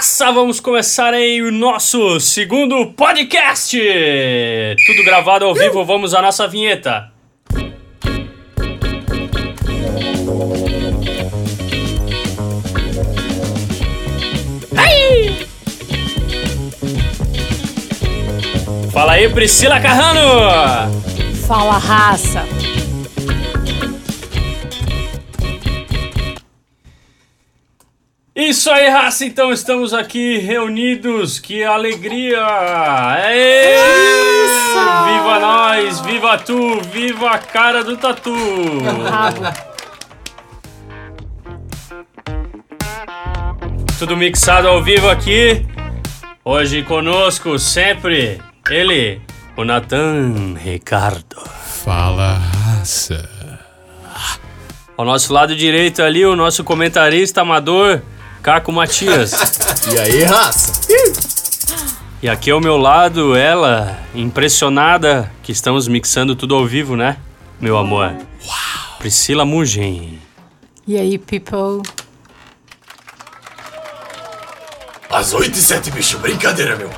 raça! Vamos começar aí o nosso segundo podcast! Tudo gravado ao vivo, vamos à nossa vinheta. Ai! Fala aí, Priscila Carrano! Fala, raça. Isso aí, raça! Então estamos aqui reunidos. Que alegria! Aê! Viva nós! Viva tu! Viva a cara do tatu! Tudo mixado ao vivo aqui. Hoje conosco sempre ele, o Natan Ricardo. Fala, raça. Ao nosso lado direito ali, o nosso comentarista amador, Caco Matias. E aí, raça? E aqui ao meu lado, ela, impressionada que estamos mixando tudo ao vivo, né, meu amor? Uau! Priscila Mugen. E aí, people? Às 8 e 7, bicho. Brincadeira, meu.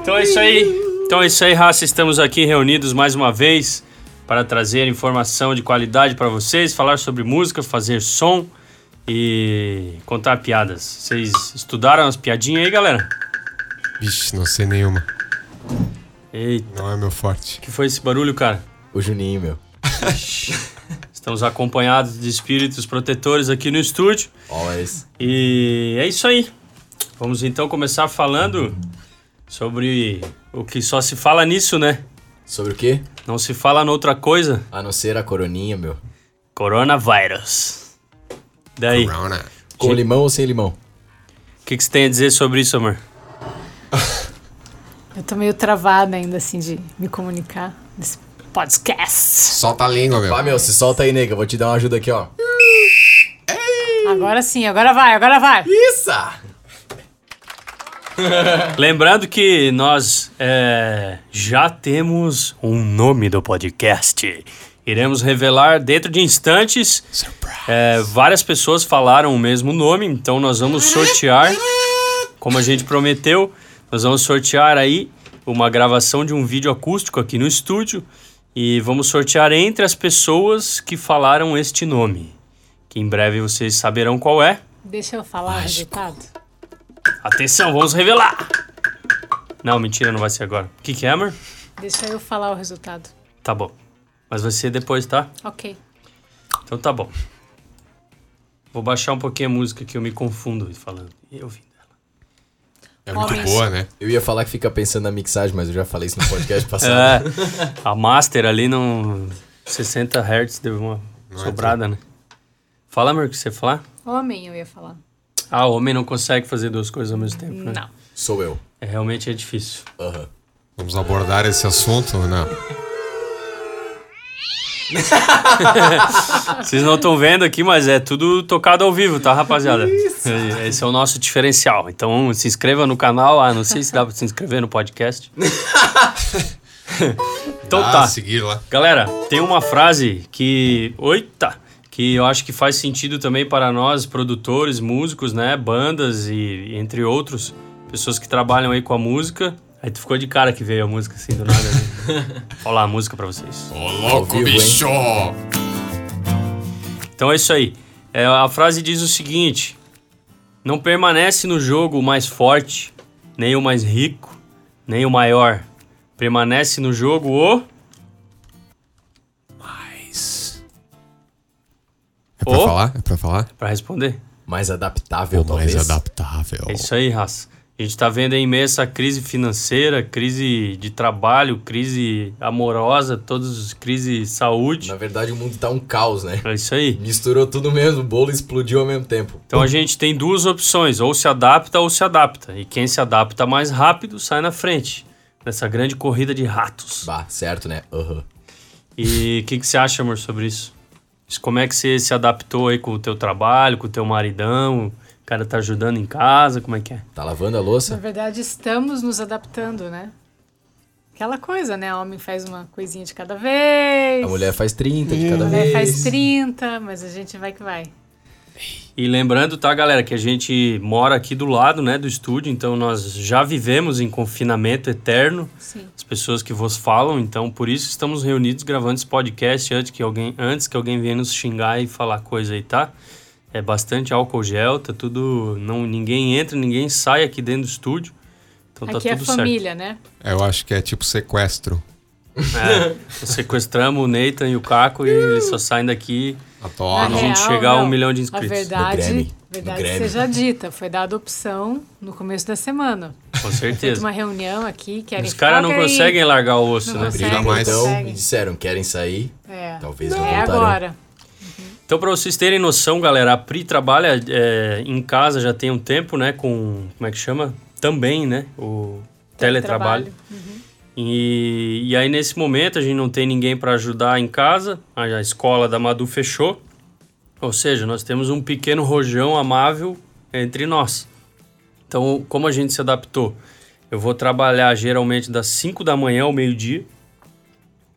Então é isso aí. Então é isso aí, raça. Estamos aqui reunidos mais uma vez para trazer informação de qualidade para vocês, falar sobre música, fazer som e contar piadas. Vocês estudaram as piadinhas aí, galera? Vixe, não sei nenhuma. Eita, Não é meu forte. que foi esse barulho, cara? O Juninho, meu. Estamos acompanhados de espíritos protetores aqui no estúdio. Always. E é isso aí. Vamos então começar falando sobre o que só se fala nisso, né? Sobre o quê? Não se fala noutra coisa. A não ser a coroninha, meu. Coronavírus. Daí, o Corona. Com Sim. limão ou sem limão? que, que você tem a dizer sobre isso, amor? Eu tô meio travada ainda, assim, de me comunicar nesse podcast. Solta a língua, meu. Pá, meu, se solta aí, nega. Vou te dar uma ajuda aqui, ó. Agora sim, agora vai, agora vai. Isso! Lembrando que nós é, já temos um nome do podcast. Iremos revelar dentro de instantes. É, várias pessoas falaram o mesmo nome, então nós vamos sortear, como a gente prometeu, nós vamos sortear aí uma gravação de um vídeo acústico aqui no estúdio e vamos sortear entre as pessoas que falaram este nome, que em breve vocês saberão qual é. Deixa eu falar o resultado. Atenção, vamos revelar! Não, mentira, não vai ser agora. O que, que é, amor? Deixa eu falar o resultado. Tá bom. Mas vai ser depois, tá? Ok. Então tá bom. Vou baixar um pouquinho a música que eu me confundo falando. E ouvindo ela. É muito Homens. boa, né? Eu ia falar que fica pensando na mixagem, mas eu já falei isso no podcast passado. É, a master ali não. 60 Hz deu uma Não é sobrada, né? Fala, amor, o que você ia falar? Homem, eu ia falar. Ah, o homem não consegue fazer duas coisas ao mesmo tempo, né? Não. Sou eu. É, realmente é difícil. Aham. Vamos abordar esse assunto não? Vocês não estão vendo aqui, mas é tudo tocado ao vivo, tá, rapaziada? É, Esse é o nosso diferencial. Então se inscreva no canal. Ah, não sei se dá pra se inscrever no podcast. então Dá tá. a seguir lá. Galera, tem uma frase que. Oita! Que eu acho que faz sentido também para nós, produtores, músicos, né? Bandas e entre outros, pessoas que trabalham aí com a música. Aí tu ficou de cara que veio a música assim do nada. Né? Vou lá a música pra vocês. Ô, louco, vivo, hein? bicho! Então é isso aí. É, a frase diz o seguinte: Não permanece no jogo o mais forte, nem o mais rico, nem o maior. Permanece no jogo o. É pra Ô. falar? É pra falar? Pra responder. Mais adaptável, O mais talvez. adaptável. É isso aí, raça. A gente tá vendo aí meio essa crise financeira, crise de trabalho, crise amorosa, todas crise de saúde. Na verdade, o mundo tá um caos, né? É isso aí. Misturou tudo mesmo, o bolo explodiu ao mesmo tempo. Então a gente tem duas opções, ou se adapta ou se adapta. E quem se adapta mais rápido sai na frente, nessa grande corrida de ratos. Bah, certo, né? Aham. E o que, que você acha, amor, sobre isso? Como é que você se adaptou aí com o teu trabalho, com o teu maridão? O cara tá ajudando em casa, como é que é? Tá lavando a Na louça? verdade, estamos nos adaptando, né? aquela coisa, né? O homem faz uma coisinha de cada vez. A mulher faz 30 de cada a mulher vez. faz 30, mas a gente vai que vai. E lembrando, tá, galera, que a gente mora aqui do lado, né, do estúdio, então nós já vivemos em confinamento eterno. Sim. As pessoas que vos falam, então por isso estamos reunidos gravando esse podcast antes que alguém, antes que alguém venha nos xingar e falar coisa aí, tá? É bastante álcool gel, tá tudo, não ninguém entra, ninguém sai aqui dentro do estúdio. Então tá Aqui é tudo família, né? Eu acho que é tipo sequestro. certo. É, sequestramos o Nathan e o Caco e eles só saem daqui A Na a gente chegar a um milhão de A inscritos. verdade, Grêmio. verdade No Grêmio. seja dita, foi dada opção no começo da semana. Com certeza. uma reunião aqui, querem Os caras não conseguem largar o osso, Não né? consegue. Jamais. então Consegue. e disseram, querem sair? É, Talvez não, é voltarão. agora. Então, para vocês terem noção, galera, a Pri trabalha é, em casa já tem um tempo, né? Com. Como é que chama? Também, né? O teletrabalho. E, e aí, nesse momento, a gente não tem ninguém para ajudar em casa. A, a escola da Madu fechou. Ou seja, nós temos um pequeno rojão amável entre nós. Então, como a gente se adaptou? Eu vou trabalhar geralmente das 5 da manhã ao meio-dia.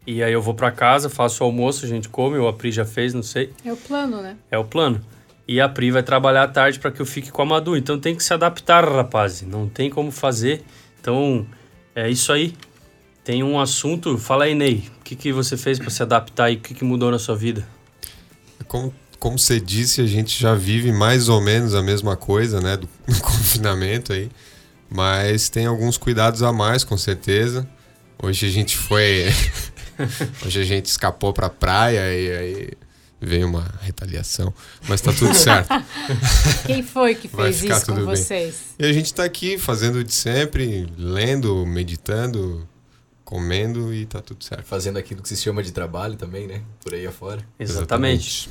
E aí eu vou para casa, faço o almoço, a gente come, ou a Pri já fez, não sei. É o plano, né? É o plano. E a Pri vai trabalhar à tarde para que eu fique com a Madu. Então tem que se adaptar, rapaz. Não tem como fazer. Então é isso aí. Tem um assunto. Fala aí, Ney. O que, que você fez para se adaptar e o que, que mudou na sua vida? Como, como você disse, a gente já vive mais ou menos a mesma coisa, né? Do, do confinamento aí. Mas tem alguns cuidados a mais, com certeza. Hoje a gente foi. Hoje a gente escapou pra praia e aí veio uma retaliação. Mas tá tudo certo. Quem foi que fez isso com bem. vocês? E a gente tá aqui fazendo de sempre, lendo, meditando, comendo e tá tudo certo. Fazendo aquilo que se chama de trabalho também, né? Por aí afora. Exatamente.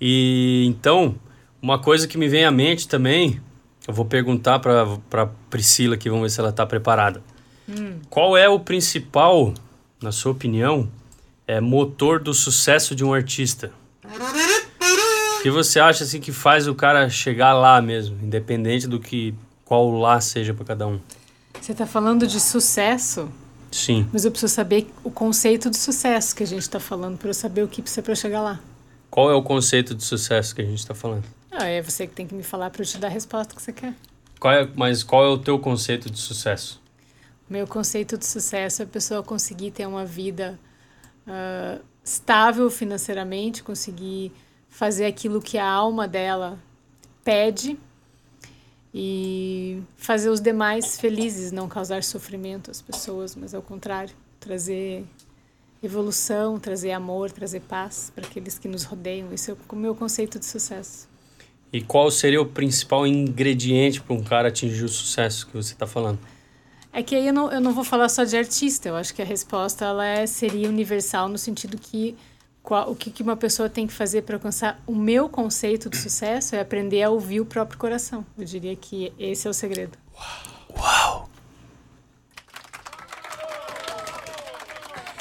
E então, uma coisa que me vem à mente também, eu vou perguntar para para Priscila aqui, vamos ver se ela está preparada. Qual é o principal, na sua opinião, é motor do sucesso de um artista? O que você acha assim que faz o cara chegar lá mesmo, independente do que qual lá seja para cada um? Você tá falando de sucesso, Sim. mas eu preciso saber o conceito de sucesso que a gente tá falando para eu saber o que precisa para chegar lá. Qual é o conceito de sucesso que a gente está falando? Ah, é você que tem que me falar para eu te dar a resposta que você quer. Qual é, mas qual é o teu conceito de sucesso? Meu conceito de sucesso é a pessoa conseguir ter uma vida ah, estável financeiramente, conseguir fazer aquilo que a alma dela pede e fazer os demais felizes, não causar sofrimento às pessoas, mas ao contrário, trazer evolução, trazer amor, trazer paz para aqueles que nos rodeiam. Esse é o meu conceito de sucesso. E qual seria o principal ingrediente para um cara atingir o sucesso que você está falando? É que aí eu não, eu não vou falar só de artista, eu acho que a resposta ela é, seria universal no sentido que qual, o que, que uma pessoa tem que fazer para alcançar o meu conceito de sucesso é aprender a ouvir o próprio coração. Eu diria que esse é o segredo. Uau!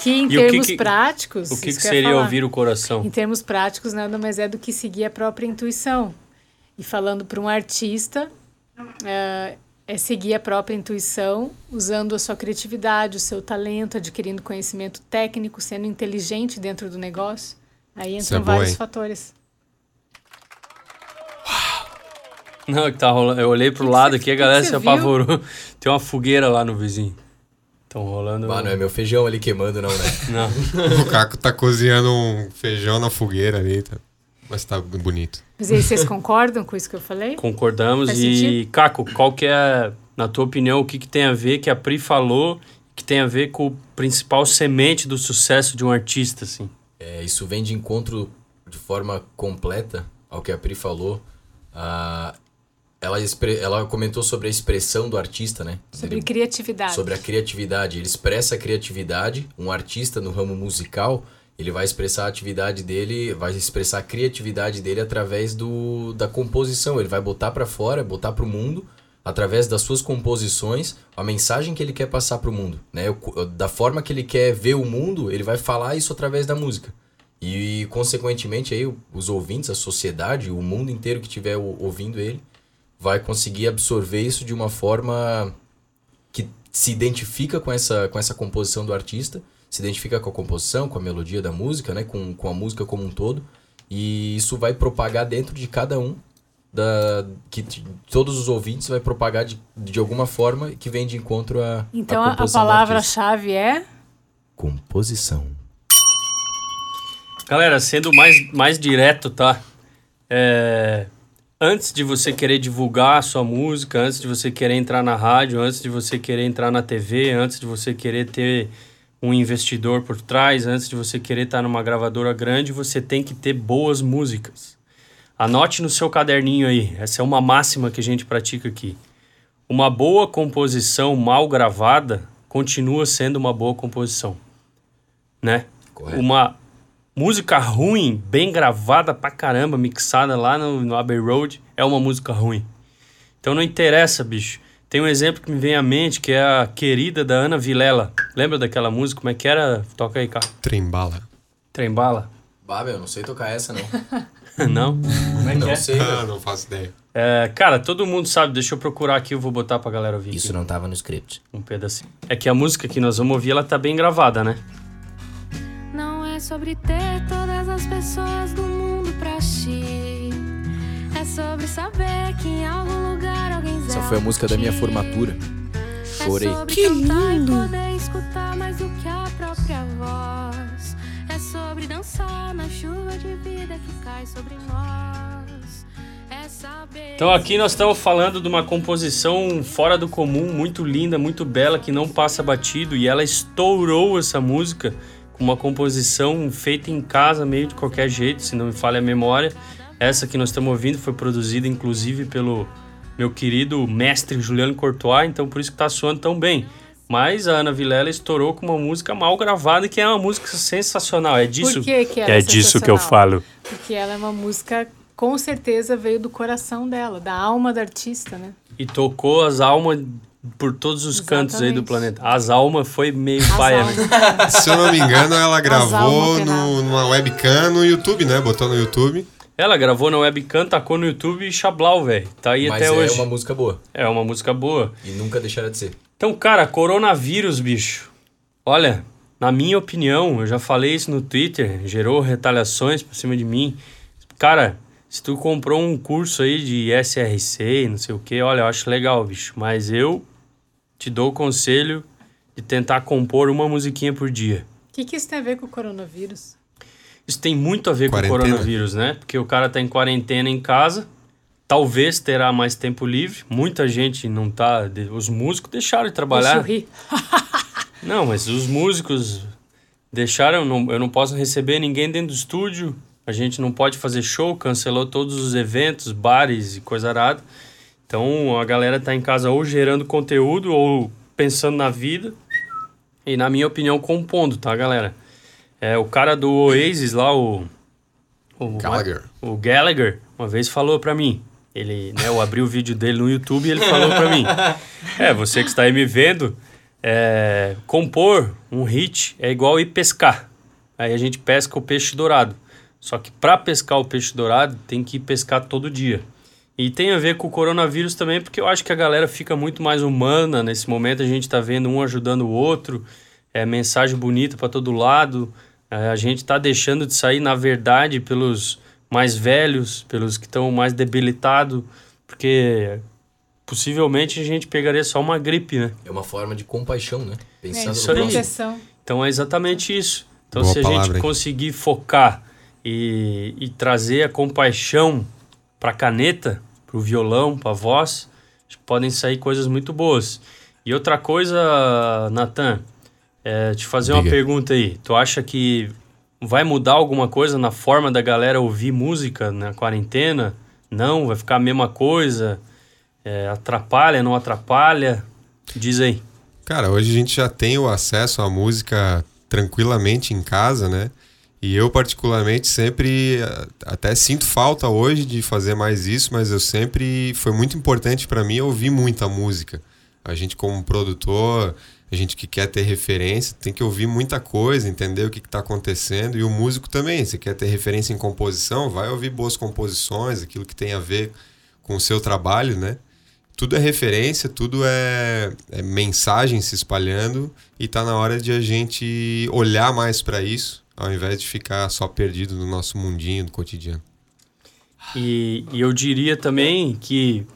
Que em E o que termos que- práticos. O que, que seria ouvir o coração? Em termos práticos, nada mais é do que seguir a própria intuição. E falando para um artista, é, é seguir a própria intuição, usando a sua criatividade, o seu talento, adquirindo conhecimento técnico, sendo inteligente dentro do negócio. Aí entram é boa, vários hein? fatores. Não, é que tá rolando. Eu olhei pro Que lado aqui, a galera se apavorou. Tem uma fogueira lá no vizinho. Estão rolando. Não é meu feijão ali queimando, não, né? Não. O Caco tá cozinhando um feijão na fogueira ali, tá? Mas tá bonito. Mas aí, vocês concordam com isso que eu falei? Concordamos. Faz e, sentido? Caco, qual que é, na tua opinião, o que, que tem a ver que a Pri falou que tem a ver com o principal semente do sucesso de um artista, assim? É, isso vem de encontro de forma completa ao que a Pri falou. Ah, ela, ela comentou sobre a expressão do artista, né? Sobre Ele- criatividade. sobre a criatividade. Ele expressa a criatividade. Um artista no ramo musical, ele vai expressar a atividade dele, vai expressar a criatividade dele através do, da composição. Ele vai botar pra fora, botar pro mundo, através das suas composições, a mensagem que ele quer passar pro mundo, né? O- Da forma que ele quer ver o mundo, ele vai falar isso através da música. E, consequentemente, aí, os ouvintes, a sociedade, o mundo inteiro que estiver ouvindo ele, vai conseguir absorver isso de uma forma que se identifica com essa, com essa composição do artista, se identifica com a composição, com a melodia da música, né? Com, com a música como um todo. E isso vai propagar dentro de cada um da que todos os ouvintes vai propagar de, de alguma forma que vem de encontro a Então a, a, palavra-chave é composição. Galera, sendo mais, mais direto, tá? É, antes de você querer divulgar a sua música, antes de você querer entrar na rádio, antes de você querer entrar na TV, antes de você querer ter um investidor por trás, antes de você querer estar numa gravadora grande, você tem que ter boas músicas. Anote no seu caderninho aí, essa é uma máxima que a gente pratica aqui. Uma boa composição mal gravada continua sendo uma boa composição, né? Correto. Uma música ruim, bem gravada pra caramba, mixada lá no, no Abbey Road, é uma música ruim. Então não interessa, bicho. Tem um exemplo que me vem à mente, que é a querida da Ana Vilela. Lembra daquela música? Como é que era? Toca aí, cara. Trembala. Trembala? Bah, meu, não sei tocar essa, não. não? Como é que não é? sei, Ah, não faço ideia. É, Cara, todo mundo sabe. Deixa eu procurar aqui, eu vou botar pra galera ouvir. Isso aqui, não tava no script. Um pedacinho. É que a música que nós vamos ouvir, ela tá bem gravada, né? Não é sobre ter todas as pessoas do mundo pra ti. É sobre saber que em algum lugar foi a música da minha formatura. Chorei. É que lindo. poder escutar mais do que a própria voz. É sobre dançar na chuva de vida que cai sobre nós. É saber. Então aqui nós estamos falando de uma composição fora do comum, muito linda, muito bela, que não passa batido e ela estourou essa música com uma composição feita em casa, meio de qualquer jeito, se não me falha a memória. Essa que nós estamos ouvindo foi produzida inclusive pelo meu querido mestre Juliano Courtois, então por isso que tá soando tão bem. Mas a Ana Vilela estourou com uma música mal gravada, que é uma música sensacional. É disso, Por que que ela é é disso que eu falo. Porque ela é uma música, com certeza, veio do coração dela, da alma da artista, né? E tocou as almas por todos os cantos aí do Exatamente. planeta. As almas foi meio As paia, né? Se eu não me engano, ela gravou no, numa webcam no YouTube, né? Botou no YouTube. Ela gravou na webcam, tacou no YouTube e chablau, velho. Tá aí Mas até é hoje. uma música boa. É uma música boa. E nunca deixará de ser. Então, cara, coronavírus, bicho. Olha, na minha opinião, eu já falei isso no Twitter, gerou retaliações por cima de mim. Cara, se tu comprou um curso aí de SRC, não sei o que, olha, eu acho legal, bicho. Mas eu te dou o conselho de tentar compor uma musiquinha por dia. O que, que isso tem a ver com o coronavírus? Isso tem muito a ver Quarentena. com o coronavírus, né? Porque o cara tá em quarentena em casa, talvez terá mais tempo livre. Muita gente não tá. Os músicos deixaram de Deixa trabalhar. eu rir. Não, mas os músicos deixaram. não- eu não posso receber ninguém dentro do estúdio. A gente não pode fazer show, cancelou todos os eventos, bares e coisa arada. Então a galera tá em casa ou gerando conteúdo ou pensando na vida. E na minha opinião, compondo, tá, galera? É, o cara do Oasis lá, o. o Gallagher. o Gallagher uma vez falou pra mim. Ele, né, eu abri o vídeo dele no YouTube e ele falou pra mim. É, você que está aí me vendo, é, compor um hit é igual ir pescar. Aí a gente pesca o peixe dourado. Só que para pescar o peixe dourado tem que ir pescar todo dia. E tem a ver com o coronavírus também, porque eu acho que a galera fica muito mais humana nesse momento. A gente tá vendo um ajudando o outro, é mensagem bonita para todo lado. É, a gente tá deixando de sair, na verdade, pelos mais velhos, pelos que estão mais debilitados, porque possivelmente a gente pegaria só uma gripe, né? É uma forma de compaixão, né? É, Pensando isso no aí. Então é exatamente isso. Então, Boa se a palavra, gente hein? conseguir focar e, e trazer a compaixão para a caneta, para o violão, para a voz, acho que podem sair coisas muito boas. E outra coisa, Natan, é te fazer uma Diga. pergunta aí. Tu acha que vai mudar alguma coisa na forma da galera ouvir música na quarentena? Não? Vai ficar a mesma coisa? É, atrapalha, não atrapalha? Diz aí. Cara, hoje a gente já tem o acesso à música tranquilamente em casa, né? E eu, particularmente, sempre até sinto falta hoje de fazer mais isso, mas eu sempre. Foi muito importante para mim ouvir muita música. A gente, como produtor, a gente que quer ter referência, tem que ouvir muita coisa, entender o que está acontecendo. E o músico também, se quer ter referência em composição, vai ouvir boas composições, aquilo que tem a ver com o seu trabalho, né? tudo é referência, tudo é, é mensagem se espalhando e tá na hora de a gente olhar mais para isso, ao invés de ficar só perdido no nosso mundinho do cotidiano. E, e eu diria também que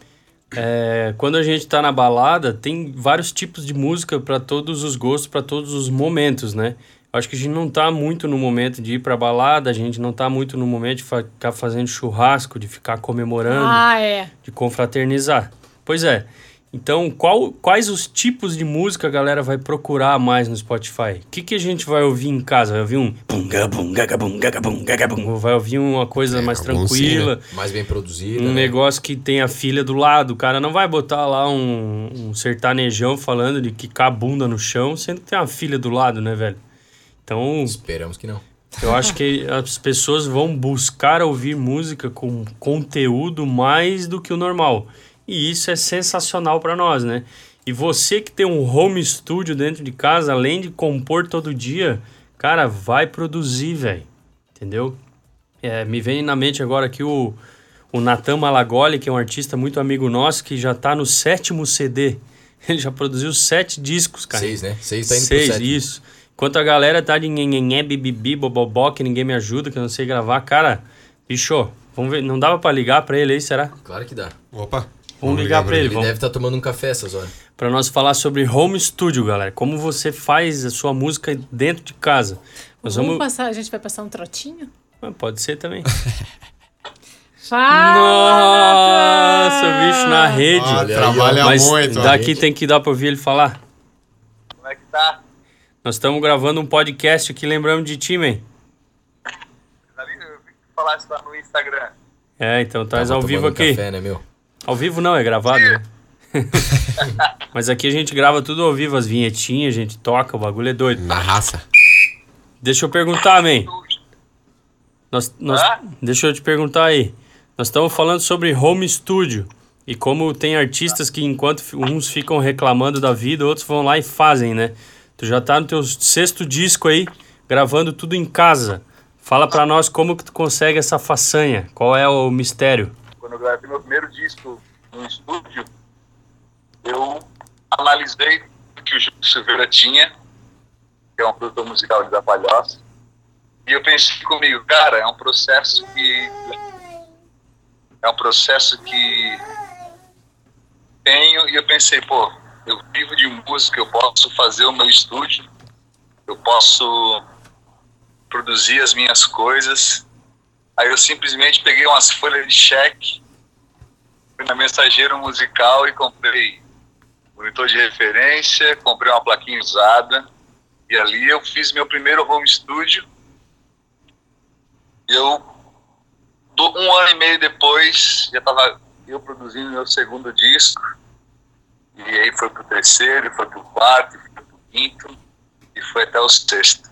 é, quando a gente tá na balada, tem vários tipos de música para todos os gostos, para todos os momentos, né? Eu acho que a gente não tá muito no momento de ir pra balada, a gente não tá muito no momento de ficar fazendo churrasco, de ficar comemorando, Ah, é. de confraternizar. Pois é. Então, qual, quais os tipos de música a galera vai procurar mais no Spotify? O que, que a gente vai ouvir em casa? Vai ouvir um Vai ouvir uma coisa É, mais tranquila? Mais bem produzido. Um né? negócio que tem a filha do lado. O cara não vai botar lá um, um sertanejão falando de quicar a bunda no chão, sendo que tem uma filha do lado, né, velho? Então, Esperamos que não. eu acho que as pessoas vão buscar ouvir música com conteúdo mais do que o normal. E isso é sensacional para nós, né? E você que tem um home studio dentro de casa, além de compor todo dia, cara, vai produzir, velho. Entendeu? É, me vem na mente agora aqui o, o Natan Malagoli, que é um artista muito amigo nosso, que já tá no sétimo CD. Ele já produziu sete discos, cara. Seis, né? Seis tá indo Seis, pro sétimo. isso. Enquanto a galera tá de nhenhenhé, bibibi, bobobó, que ninguém me ajuda, que eu não sei gravar. Cara, bicho, vamos ver. Não dava pra ligar pra ele aí, será? Claro que dá. Opa! Vamos ligar pra ele. Ele Vamos. deve estar tomando um café essas horas. Pra nós falar sobre home studio, galera. Como você faz a sua música dentro de casa. Nós Vamos vamos... passar, a gente vai passar um trotinho? Ah, Pode ser também. Fala, Nossa, o bicho na rede. Ah, trabalha Mas muito. ó. daqui tem que dar pra ouvir ele falar. Como é que tá? Nós estamos gravando um podcast aqui, lembramos de ti, man. Ali, eu vi que falar isso lá no Instagram. É, então tá ao vivo aqui. Café, né, meu? Ao vivo não, é gravado, né? Mas aqui a gente grava tudo ao vivo, as vinhetinhas, a gente toca, o bagulho é doido. Na raça. Deixa eu perguntar, man. Nós, nós, deixa eu te perguntar aí. Nós estamos falando sobre home studio. E como tem artistas que enquanto uns ficam reclamando da vida, outros vão lá e fazem, né? Tu já tá no teu sexto disco aí, gravando tudo em casa. Fala pra nós como que tu consegue essa façanha. Qual é o mistério? Quando eu gravei meu primeiro disco no estúdio, eu analisei o que o Júlio Silveira tinha, que é um produtor musical de da Palhoça, e eu pensei comigo, cara, é um processo que é um processo que tenho e eu pensei, pô, eu vivo de música, eu posso fazer o meu estúdio, eu posso produzir as minhas coisas. Aí eu simplesmente peguei umas folhas de cheque, fui na mensageiro musical e comprei monitor de referência, comprei uma plaquinha usada e ali eu fiz meu primeiro home studio. Eu, um ano e meio depois, já estava eu produzindo meu segundo disco. E aí foi pro terceiro, foi pro quarto, foi pro quinto e foi até o sexto.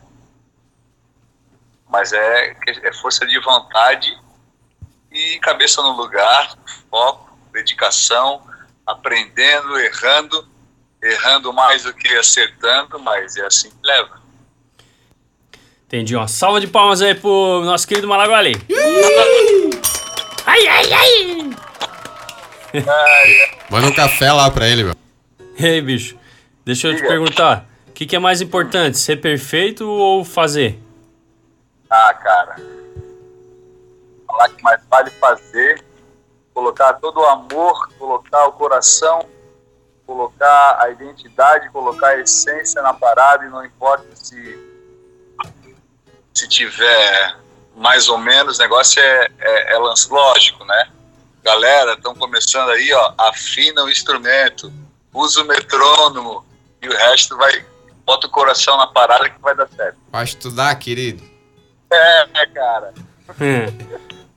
Mas é, é força de vontade e cabeça no lugar, foco, dedicação, aprendendo, errando, errando mais do que acertando, mas é assim que leva. Entendi. Uma salva de palmas aí pro nosso querido Malagoli. Ai, ai, ai! Manda um café lá pra ele, meu. Ei, bicho, deixa eu te Diga. perguntar. O que, que é mais importante, ser perfeito ou fazer? Ah, cara. Falar que mais vale fazer, colocar todo o amor, colocar o coração, colocar a identidade, colocar a essência na parada e não importa se se tiver mais ou menos, o negócio é, é, é lance lógico, né? Galera, estão começando aí, ó, afina o instrumento, usa o metrônomo e o resto vai, bota o coração na parada que vai dar certo. Vai estudar, querido. É, né, cara.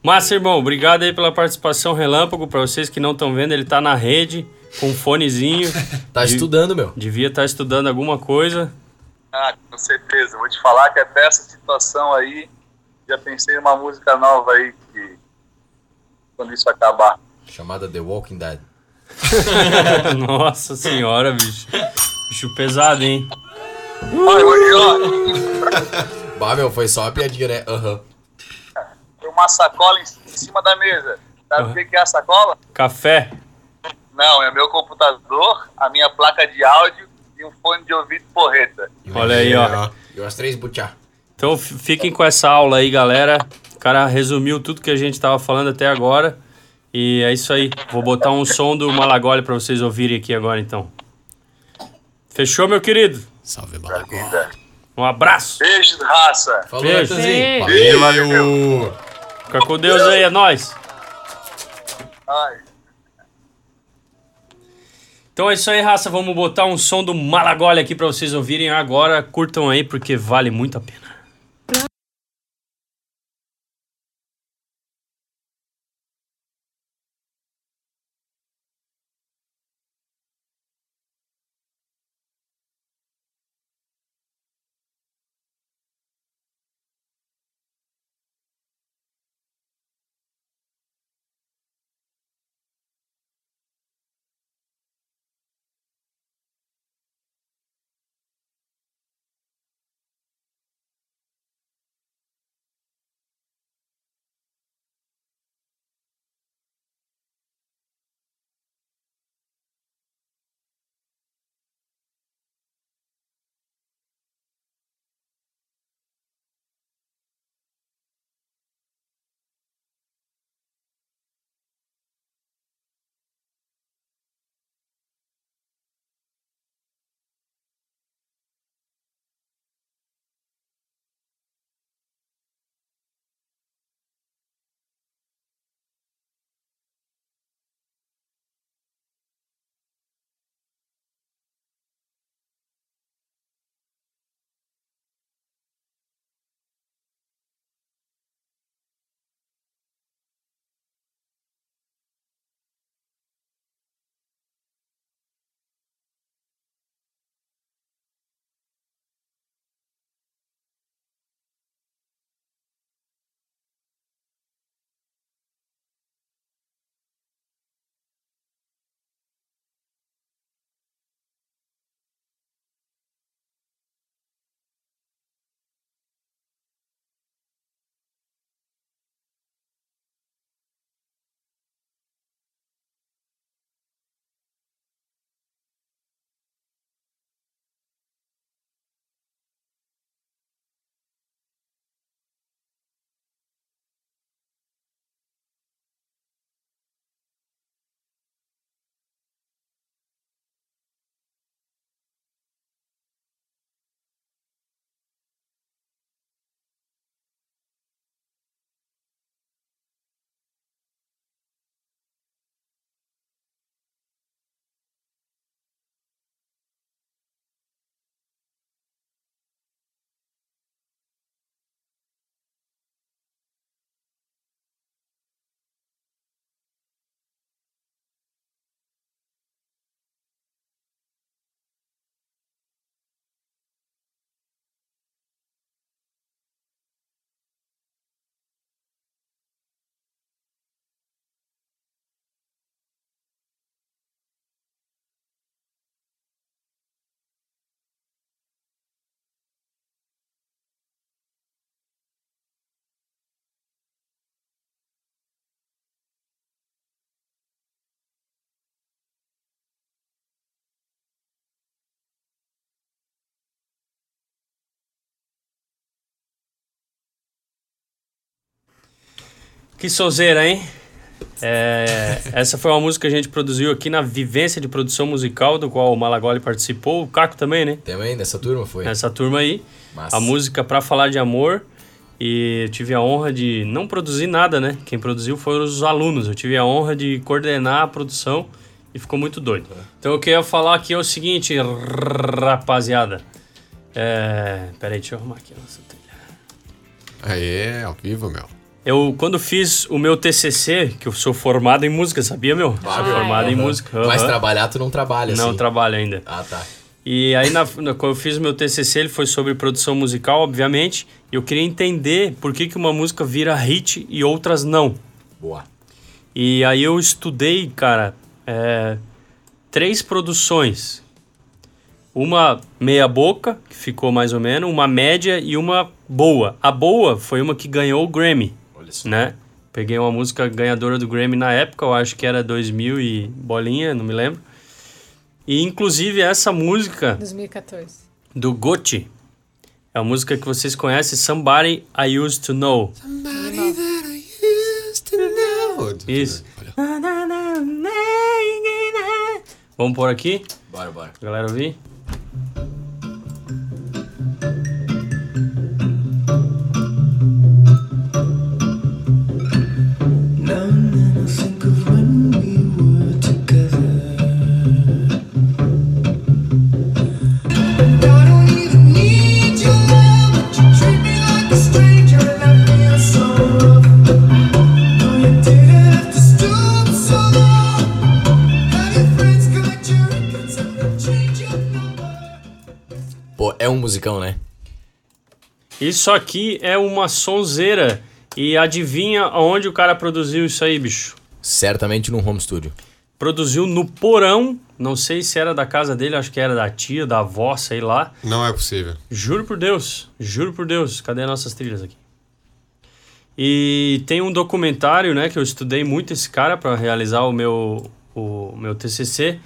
Massa, irmão, obrigado aí pela participação relâmpago. Pra vocês que não estão vendo, ele tá na rede com um fonezinho. Tá De- estudando, meu. Devia estar estudando alguma coisa. Ah, com certeza. Vou te falar que até essa situação aí, já pensei numa música nova aí que quando isso acabar. Chamada The Walking Dead. Nossa senhora, bicho. Bicho pesado, hein? Olha, ó, Bah, meu, foi só uma piadinha, né? Aham. tem uma sacola em cima da mesa. Sabe o que que é a sacola? Café. Não, é meu computador, a minha placa de áudio e um fone de ouvido porreta. Olha aí, ó. E umas três butiá. Então fiquem com essa aula aí, galera. O cara resumiu tudo que a gente tava falando até agora. E é isso aí. Vou botar um som do Malagoli pra vocês ouvirem aqui agora, então. Fechou, meu querido? Salve, Malagoli. Um abraço. Beijos, raça. Falou, Beijo. Beijo. Valeu! Fica com Deus aí, é nóis. Ai. Então é isso aí, raça. Vamos botar um som do Malagoli aqui pra vocês ouvirem agora. Curtam aí, porque vale muito a pena. Que sonzeira, hein? É, essa foi uma música que a gente produziu aqui na Vivência de Produção Musical, do qual o Malagoli participou, o Caco também, né? Também nessa turma foi. Nessa turma aí. Massa. A música Pra Falar de Amor. E eu tive a honra de não produzir nada, né? Quem produziu foram os alunos. Eu tive a honra de coordenar a produção e ficou muito doido. Então o que eu ia falar aqui é o seguinte, rapaziada. É... Peraí, deixa eu arrumar aqui a nossa trilha. Aê, ao vivo, meu. Eu, quando fiz o meu TCC, que eu sou formado em música, sabia, meu? Ah, sou formado em Aham. música. Mas aham. trabalhar tu não trabalha, Não assim. trabalho ainda. Ah, tá. E aí, na, na- quando eu fiz o meu TCC, ele foi sobre produção musical, obviamente. E eu queria entender por que, que uma música vira hit e outras não. Boa. E aí eu estudei, cara, é, três produções. Uma meia boca, que ficou mais ou menos, uma média e uma boa. A boa foi uma que ganhou o Grammy, Né? Peguei uma música ganhadora do Grammy na época, eu acho que era 2000 e bolinha, não me lembro. E inclusive essa música 2014. do Gucci é a música que vocês conhecem, Somebody I Used to Know. Isso. Vamos por aqui, Bora, bora. galera ouvir. Musicão, né? Isso aqui é uma sonzeira. E adivinha aonde o cara produziu isso aí, bicho? Certamente no home studio. Produziu no porão, não sei se era da casa dele, acho que era da tia, da avó, sei lá. Não é possível. Juro por Deus, juro por Deus. Cadê nossas trilhas aqui? E tem um documentário, né, que eu estudei muito esse cara para realizar o meu o meu TCC.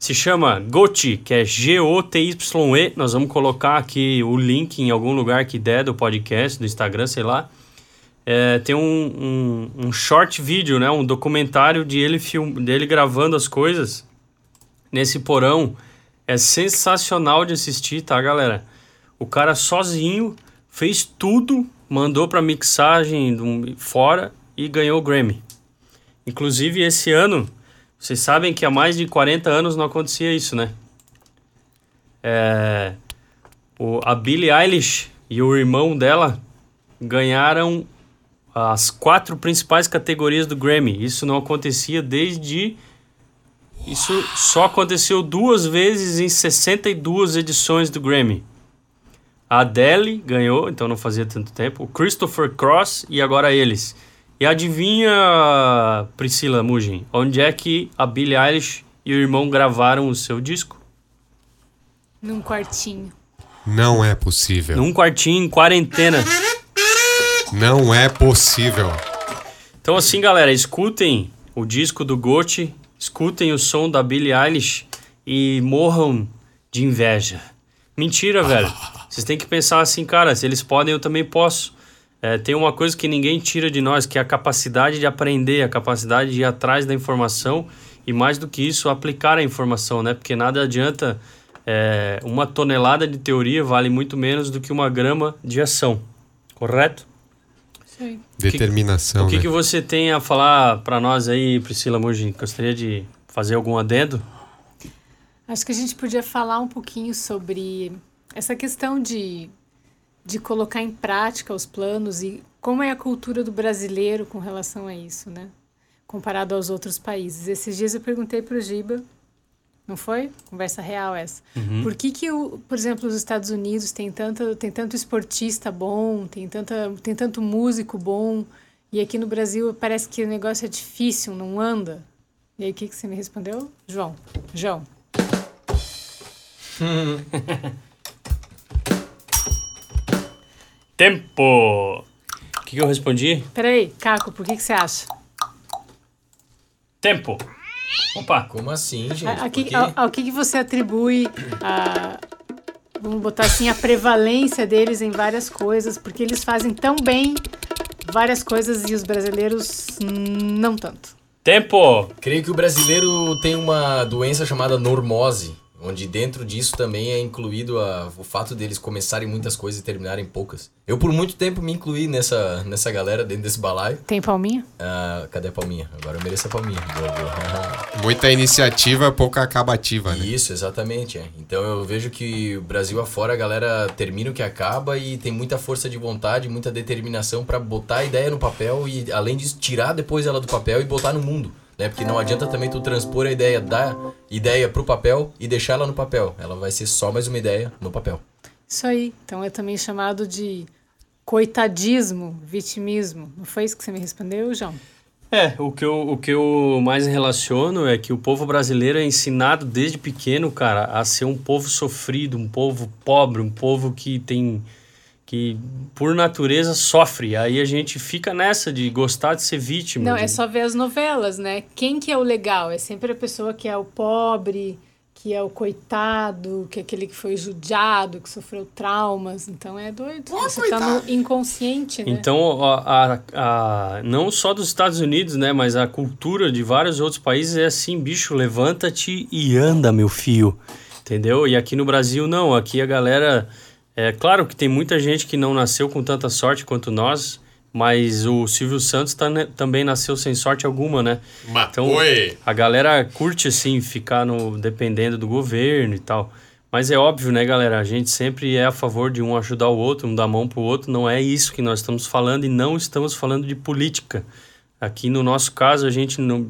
Se chama GOTY, que é G-O-T-Y-E. Nós vamos colocar aqui o link em algum lugar que der do podcast, do Instagram, sei lá. É, tem um, um, um short vídeo, né, um documentário de ele, film, dele gravando as coisas nesse porão. É sensacional de assistir, tá, galera? O cara sozinho fez tudo, mandou pra mixagem fora e ganhou o Grammy. Inclusive, esse ano, vocês sabem que há mais de 40 anos não acontecia isso, né? É, o, a Billie Eilish e o irmão dela ganharam as quatro principais categorias do Grammy. Isso não acontecia desde. Isso só aconteceu duas vezes em 62 edições do Grammy. A Adele ganhou, então não fazia tanto tempo. O Christopher Cross e agora eles. E adivinha, Priscila Mugin, onde é que a Billie Eilish e o irmão gravaram o seu disco? Num quartinho. Não é possível. Num quartinho em quarentena. Não é possível. Então assim, galera, escutem o disco do Gotti, escutem o som da Billie Eilish e morram de inveja. Mentira, velho. Vocês têm que pensar assim, cara, se eles podem, eu também posso. É, tem uma coisa que ninguém tira de nós, que é a capacidade de aprender, a capacidade de ir atrás da informação e mais do que isso, aplicar a informação, né? Porque nada adianta é, uma tonelada de teoria vale muito menos do que uma grama de ação, correto? Aí. Determinação, O que, né? que você tem a falar para nós aí, Priscila Mugin? Gostaria de fazer algum adendo? Acho que a gente podia falar um pouquinho sobre essa questão de, de colocar em prática os planos e como é a cultura do brasileiro com relação a isso, né? Comparado aos outros países. Esses dias eu perguntei para o Giba, não foi? Conversa real essa. Por que que, o, por exemplo, os Estados Unidos tem, tanta, tem tanto esportista bom, tem, tanta, tem tanto músico bom, e aqui no Brasil parece que o negócio é difícil, não anda? E aí o que, que você me respondeu? João, João, Tempo! O que, que eu respondi? Peraí, Caco, por que, que você acha? Tempo! Opa! Como assim, gente? A, a que- ao, ao que, que você atribui a. Vamos botar assim, a prevalência deles em várias coisas, porque eles fazem tão bem várias coisas e os brasileiros não tanto. Tempo! Creio que o brasileiro tem uma doença chamada normose, onde dentro disso também é incluído a- o fato deles começarem muitas coisas e terminarem poucas. Eu por muito tempo me incluí nessa, nessa galera dentro desse balaio. Tem palminha? Ah, cadê a palminha? Agora eu mereço a palminha. Muita iniciativa, pouca acabativa, né? Isso, exatamente. É. Então eu vejo que o Brasil afora a galera termina o que acaba e tem muita força de vontade, muita determinação pra botar a ideia no papel e além disso tirar depois ela do papel e botar no mundo, né? Porque não adianta também tu transpor a ideia da ideia pro papel e deixar ela no papel. Ela vai ser só mais uma ideia no papel. Isso aí. Então é também chamado de coitadismo, vitimismo. Não foi isso que você me respondeu, João? É, o que, eu, o que eu mais relaciono é que o povo brasileiro é ensinado desde pequeno, cara, a ser um povo sofrido, um povo pobre, um povo que tem que por natureza sofre. Aí a gente fica nessa de gostar de ser vítima. Não, de- é só ver as novelas, né? Quem que é o legal? É sempre a pessoa que é o pobre, que é o coitado, que é aquele que foi judiado, que sofreu traumas. Então é doido. Você tá no inconsciente, né? Então, a, a- a- não só dos Estados Unidos, né, mas a cultura de vários outros países é assim, bicho, levanta-te e anda, meu filho, entendeu? E aqui no Brasil, não, aqui a galera... É claro que tem muita gente que não nasceu com tanta sorte quanto nós, mas o Silvio Santos tá, né, também nasceu sem sorte alguma, né? Então, a galera curte, assim, ficar no, dependendo do governo e tal. Mas é óbvio, né, galera? A gente sempre é a favor de um ajudar o outro, um dar mão pro outro. Não é isso que nós estamos falando e não estamos falando de política. Aqui no nosso caso, a gente não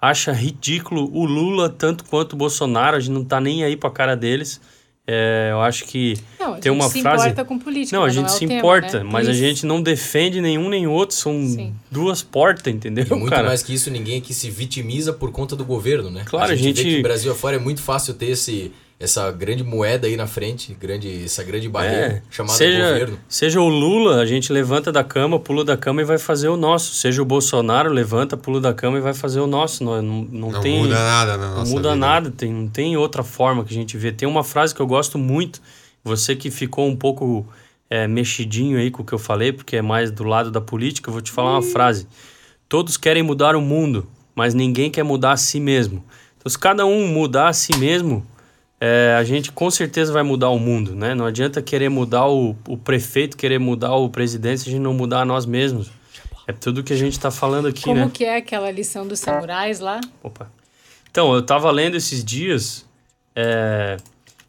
acha ridículo o Lula tanto quanto o Bolsonaro. A gente não tá nem aí pra cara deles. É, eu acho que Não, a tem gente uma se frase. importa com política. Não, a gente é o se tema, importa, né? mas a Isso. gente não defende nenhum nem outro. São Sim. duas portas, entendeu, E muito cara? mais que isso, ninguém aqui se vitimiza por conta do governo, né? Claro, a gente, a gente- vê que Brasil afora é muito fácil ter esse, essa grande moeda aí na frente, grande, essa grande barreira É, chamada seja, governo. Seja o Lula, a gente levanta da cama, pula da cama e vai fazer o nosso. Seja o Bolsonaro, levanta, pula da cama e vai fazer o nosso. Não, não, não, Não tem, muda nada na Não nossa muda vida. nada, tem, não tem outra forma que a gente vê. Tem uma frase que eu gosto muito, você que ficou um pouco é, mexidinho aí com o que eu falei, porque é mais do lado da política, eu vou te falar uma frase. Todos querem mudar o mundo, mas ninguém quer mudar a si mesmo. Então, se cada um mudar a si mesmo, é, a gente com certeza vai mudar o mundo, né? Não adianta querer mudar o, o prefeito, querer mudar o presidente, se a gente não mudar a nós mesmos. É tudo que a gente está falando aqui, Como né? que é aquela lição dos samurais lá? Opa. Então, eu tava lendo esses dias é,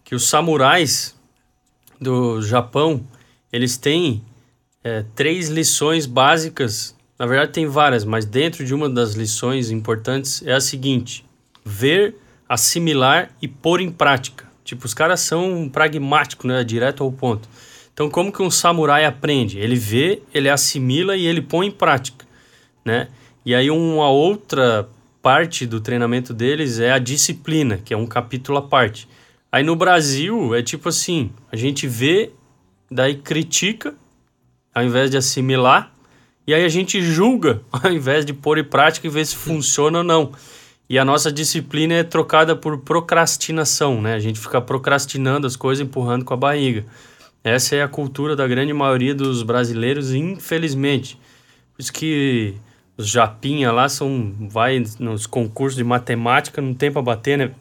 que os samurais do Japão, eles têm é, três lições básicas. Na verdade, tem várias, mas dentro de uma das lições importantes é a seguinte: ver, assimilar e pôr em prática. Tipo, os caras são pragmáticos, né? Direto ao ponto. Então, como que um samurai aprende? Ele vê, ele assimila e ele põe em prática, né? E aí uma outra parte do treinamento deles é a disciplina, que é um capítulo à parte. Aí no Brasil é tipo assim, a gente vê, daí critica, ao invés de assimilar, e aí a gente julga, ao invés de pôr em prática e ver se funciona ou não. E a nossa disciplina é trocada por procrastinação, né? A gente fica procrastinando as coisas, empurrando com a barriga. Essa é a cultura da grande maioria dos brasileiros, infelizmente. Por isso que os japinha lá são vai nos concursos de matemática, não tem pra bater, né?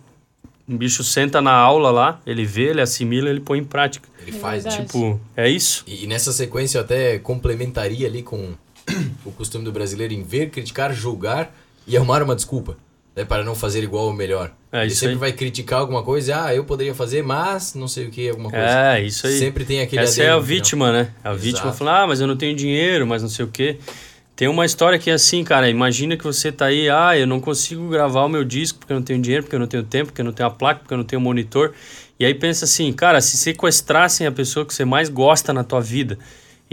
O bicho senta na aula lá, ele vê, ele assimila, ele põe em prática. Ele É faz, tipo. Tipo, é isso? E, e nessa sequência eu até complementaria ali com o costume do brasileiro em ver, criticar, julgar e arrumar uma desculpa. Né, para não fazer igual ou melhor. É, Ele sempre aí. vai criticar alguma coisa, ah, eu poderia fazer, mas não sei o que, alguma coisa. É, isso aí. Sempre tem aquele Essa é a final. vítima, né? A Exato. vítima fala, ah, mas eu não tenho dinheiro, mas não sei o quê. Tem uma história que é assim, cara, imagina que você tá aí, ah, eu não consigo gravar o meu disco porque eu não tenho dinheiro, porque eu não tenho tempo, porque eu não tenho a placa, porque eu não tenho monitor. E aí pensa assim, cara, se sequestrassem a pessoa que você mais gosta na tua vida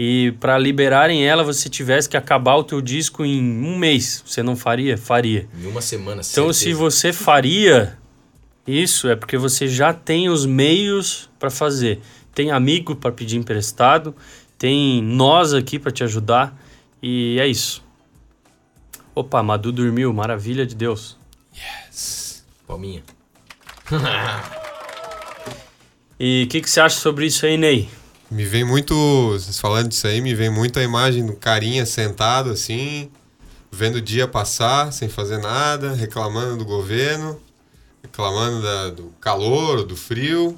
e para liberarem ela você tivesse que acabar o teu disco em um mês, você não faria? Faria. Em uma semana, Então, se certeza. você faria isso, é porque você já tem os meios para fazer. Tem amigo para pedir emprestado, tem nós aqui para te ajudar e é isso. Opa, Madu dormiu, maravilha de Deus. Palminha. E o que, que você acha sobre isso aí, Ney? Me vem muito, vocês falando disso aí, me vem muito a imagem do carinha sentado assim, vendo o dia passar sem fazer nada, reclamando do governo, reclamando da- do calor, do frio,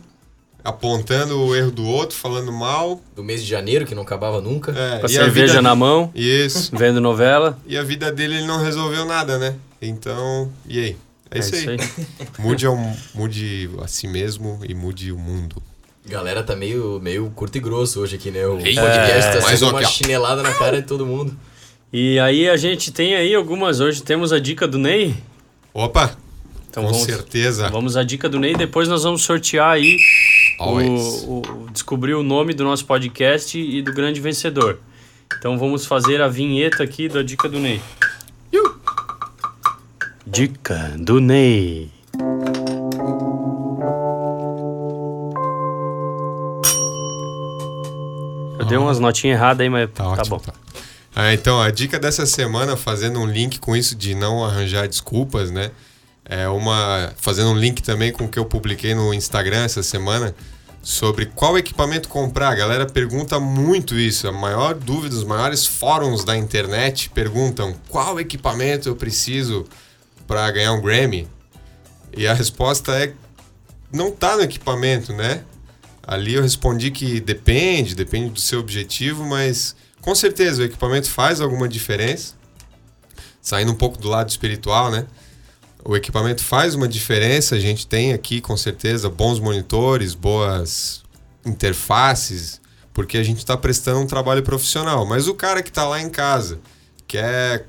apontando o erro do outro, falando mal. Do mês de janeiro, que não acabava nunca. É, Com a a cerveja vida- na mão, Isso. vendo novela. E a vida dele ele não resolveu nada, né? Então, e aí? É, isso, aí. aí. Mude, ao, mude a si mesmo e mude o mundo. Galera tá meio, meio curto e grosso hoje aqui, né? O Ei, podcast é, tá sendo um uma chinelada na cara de todo mundo. E aí a gente tem aí algumas. Hoje temos a dica do Ney. Opa! Então com vamos, certeza. vamos à dica do Ney. Depois nós vamos sortear aí Always. o, o- descobrir o nome do nosso podcast e do grande vencedor. Então vamos fazer a vinheta aqui da dica do Ney. Dica do Ney. Deu umas notinhas erradas aí, mas Tá, tá, ótimo, bom. tá. Ah, então, a dica dessa semana, fazendo um link com isso de não arranjar desculpas, né? É uma. Fazendo um link também com o que eu publiquei no Instagram essa semana sobre qual equipamento comprar. A galera pergunta muito isso. A maior dúvida, os maiores fóruns da internet perguntam qual equipamento eu preciso para ganhar um Grammy. E a resposta é não tá no equipamento, né? Ali eu respondi que depende, depende do seu objetivo, mas com certeza o equipamento faz alguma diferença. Saindo um pouco do lado espiritual, né? O equipamento faz uma diferença. A gente tem aqui, com certeza, bons monitores, boas interfaces, porque a gente está prestando um trabalho profissional. Mas o cara que está lá em casa, quer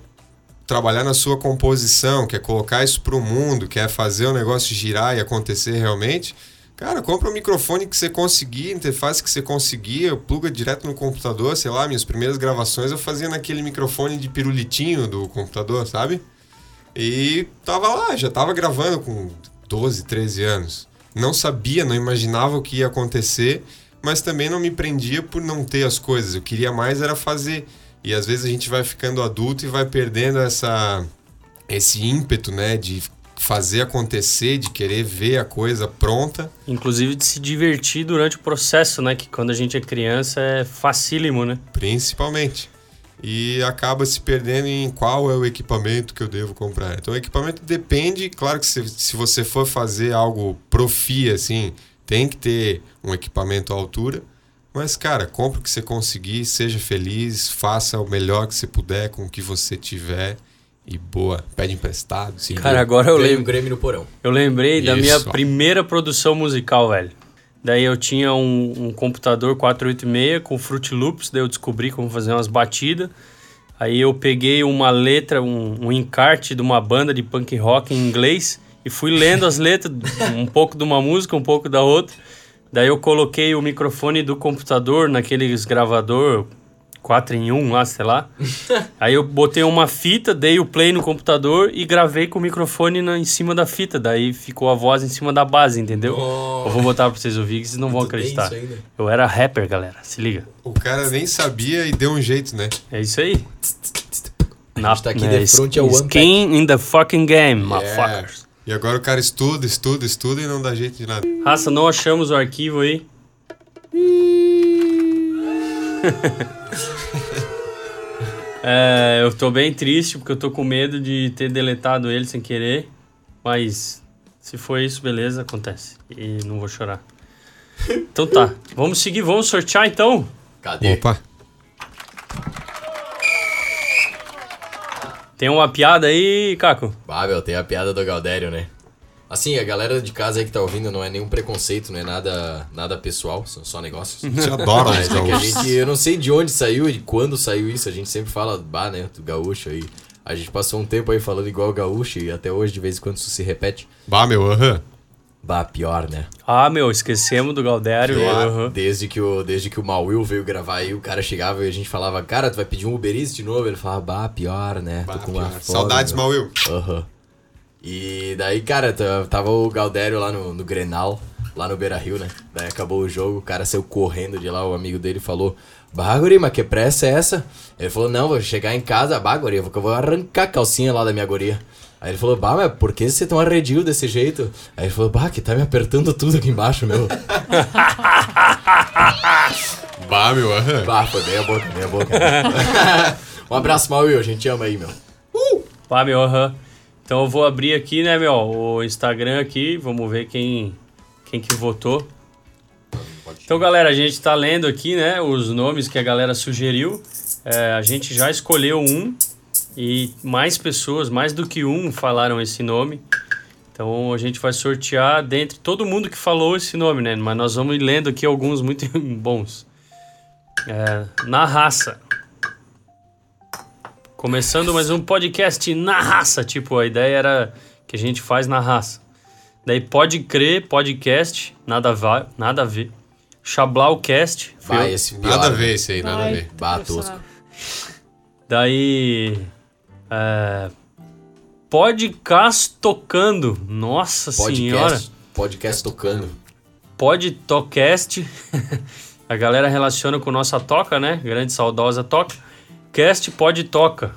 trabalhar na sua composição, quer colocar isso para o mundo, quer fazer o negócio girar e acontecer realmente, cara, compra um microfone que você conseguir, interface que você conseguir, pluga direto no computador, sei lá, minhas primeiras gravações eu fazia naquele microfone de pirulitinho do computador, sabe? E tava lá, já tava gravando com 12, 13 anos. Não sabia, não imaginava o que ia acontecer, mas também não me prendia por não ter as coisas. Eu queria mais era fazer. E às vezes a gente vai ficando adulto e vai perdendo essa esse ímpeto, né, de fazer acontecer, de querer ver a coisa pronta. Inclusive de se divertir durante o processo, né? Que quando a gente é criança é facílimo, né? principalmente. E acaba se perdendo em qual é o equipamento que eu devo comprar. Então, o equipamento depende, claro que se, se você for fazer algo profi, assim, tem que ter um equipamento à altura. Mas, cara, compre o que você conseguir, seja feliz, faça o melhor que você puder com o que você tiver. E boa, pede emprestado. Se Cara, agora eu lembro. Grêmio no porão. Eu lembrei da minha Isso. primeira produção musical, velho. Daí eu tinha um, um computador 486 com Fruit Loops, daí eu descobri como fazer umas batidas. Aí eu peguei uma letra, um, um encarte de uma banda de punk rock em inglês e fui lendo as letras, um pouco de uma música, um pouco da outra. Daí eu coloquei o microfone do computador naqueles gravador 4 em 1 lá, sei lá. Aí eu botei uma fita, dei o play no computador e gravei com o microfone na- em cima da fita. Daí ficou a voz em cima da base, entendeu? Nossa. Eu vou botar pra vocês ouvirem que vocês não vão acreditar. ainda. Eu era rapper, galera. Se liga. O cara nem sabia e deu um jeito, né? É isso aí. A gente tá aqui de frente ao One Skin in the fucking game, É. motherfuckers. E agora o cara estuda, estuda, estuda e não dá jeito de nada. Raça, não achamos o arquivo aí. É, eu tô bem triste porque eu tô com medo de ter deletado ele sem querer. Mas se for isso, beleza, acontece. E não vou chorar. Então tá, vamos seguir, vamos sortear então. Cadê? Opa! Tem uma piada aí, Caco? Ah, meu, tem a piada do Galdério, né? Assim, a galera de casa aí que tá ouvindo não é nenhum preconceito, não é nada, nada pessoal, são só negócios. A gente adora os Mas é que a gente, eu não sei de onde saiu e quando saiu isso, a gente sempre fala, bah, né, do gaúcho aí. A gente passou um tempo aí falando igual o gaúcho e até hoje de vez em quando isso se repete. Bah, meu, aham. Bah, pior, né? Ah, meu, esquecemos do Galdério. É, aham. desde, que o, desde que o Mauil veio gravar aí, o cara chegava e a gente falava, cara, tu vai pedir um Uber Eats de novo? Ele falava, bah, pior, né? Bah, Tô com uma pior. fome, Saudades, meu." Mauil. Aham. E daí, cara, tava o Galdério lá no, no Grenal, lá no Beira Rio, né? Daí acabou o jogo, o cara saiu correndo de lá, o amigo dele falou: Bah, guri, mas que pressa é essa? Ele falou: Não, vou chegar em casa, bah, guri, eu vou- eu vou arrancar a calcinha lá da minha guria. Aí ele falou: Bah, mas por que você tão arredio desse jeito? Aí ele falou: Bah, que tá me apertando tudo aqui embaixo, meu. Bah, meu, aham. bah, foi meia boca, meia boca. um abraço, Mauil, a gente ama aí, meu. Pá, meu, aham. Então eu vou abrir aqui, né, meu, o Instagram aqui, vamos ver quem, quem que votou. Então, galera, a gente tá lendo aqui, né, os nomes que a galera sugeriu. É, a gente já escolheu um e mais pessoas, mais do que um, falaram esse nome. Então a gente vai sortear dentre todo mundo que falou esse nome, né? Mas nós vamos lendo aqui alguns muito bons. É, na raça. Começando mais um podcast na raça. Tipo, a ideia era que a gente faz na raça. Daí pode crer, podcast, nada, va nada a ver. Chablaucast. eu. esse pior. Nada a ver isso aí, nada a Ai, ver. Bah, personagem. Daí. É, podcast tocando. Nossa senhora. Podcast, podcast tocando. Podtocast. A galera relaciona com nossa toca, né? Grande saudosa toca. Cast pode toca.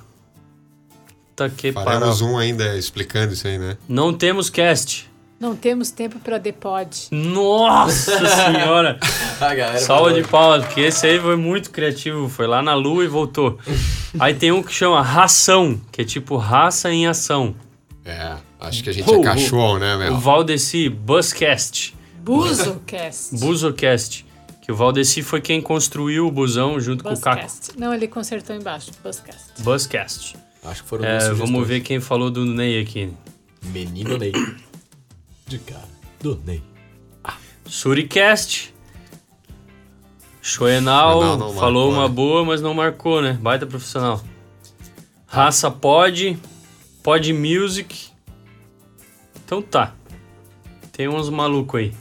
Tá que Faremos pariu. um ainda explicando isso aí, né? Não temos cast. Não temos tempo para depod. Nossa senhora! A galera Salva de palmas, porque esse aí foi muito criativo. Foi lá na lua e voltou. Aí tem um que chama ração, que é tipo raça em ação. É, acho que a gente Uh, é cachorro, né, O meu? Valdeci Buscast. BuzoCast. Buzocast. Que o Valdeci foi quem construiu o busão junto com o Caco. Buscast. Não, ele consertou embaixo. Buscast. Buscast. Acho que foram É, vamos ver quem falou do Ney aqui. Menino Ney. De cara. Do Ney. Suricast. Choenal falou marcou, uma né? boa, mas não marcou, né? Baita profissional. Raça Pod. Pod Music. Então tá. Tem uns malucos aí.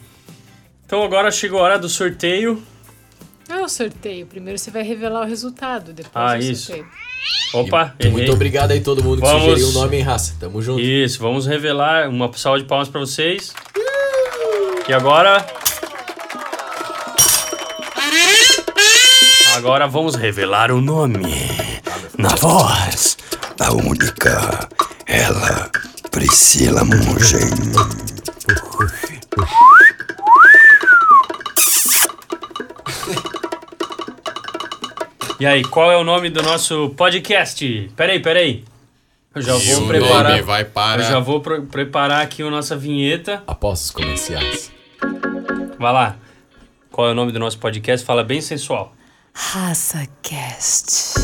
Então agora chegou a hora do sorteio. Ah, o sorteio. Primeiro você vai revelar o resultado, depois Ah, o isso. sorteio. Opa, E muito errei. obrigado aí todo mundo que Vamos. sugeriu o nome em raça. Tamo junto. Isso, vamos revelar uma salva de palmas pra vocês. E agora. Agora vamos revelar o nome. Na voz da única, ela, Priscila Mungen. E aí, qual é o nome do nosso podcast? Peraí, peraí. Eu já E vou preparar. vai para... Eu já vou preparar aqui a nossa vinheta. Após os comerciais. Vai lá. Qual é o nome do nosso podcast? Fala bem sensual. RaçaCast.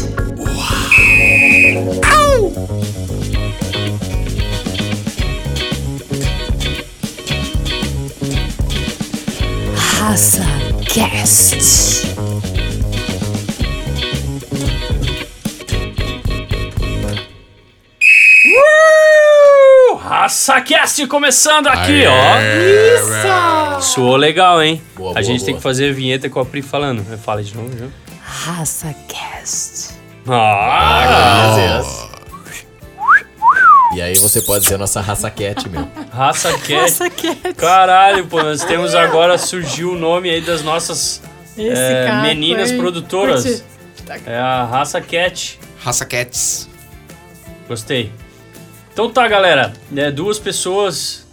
RaçaCast. Uh! RaçaCast começando aqui, ó. Isso! Soou legal, hein? Boa, a boa, gente boa. tem que fazer a vinheta com a Pri falando. Fala de novo, já. RaçaCast. Ah! E aí você pode ser a nossa raça cat, meu. Raça Cat. RaçaCast. Caralho, pô, nós temos agora, surgiu o nome aí das nossas Esse é, cara meninas foi- produtoras. É a Raça Cat. Raça Cats. Gostei. Então tá, galera. É, duas pessoas,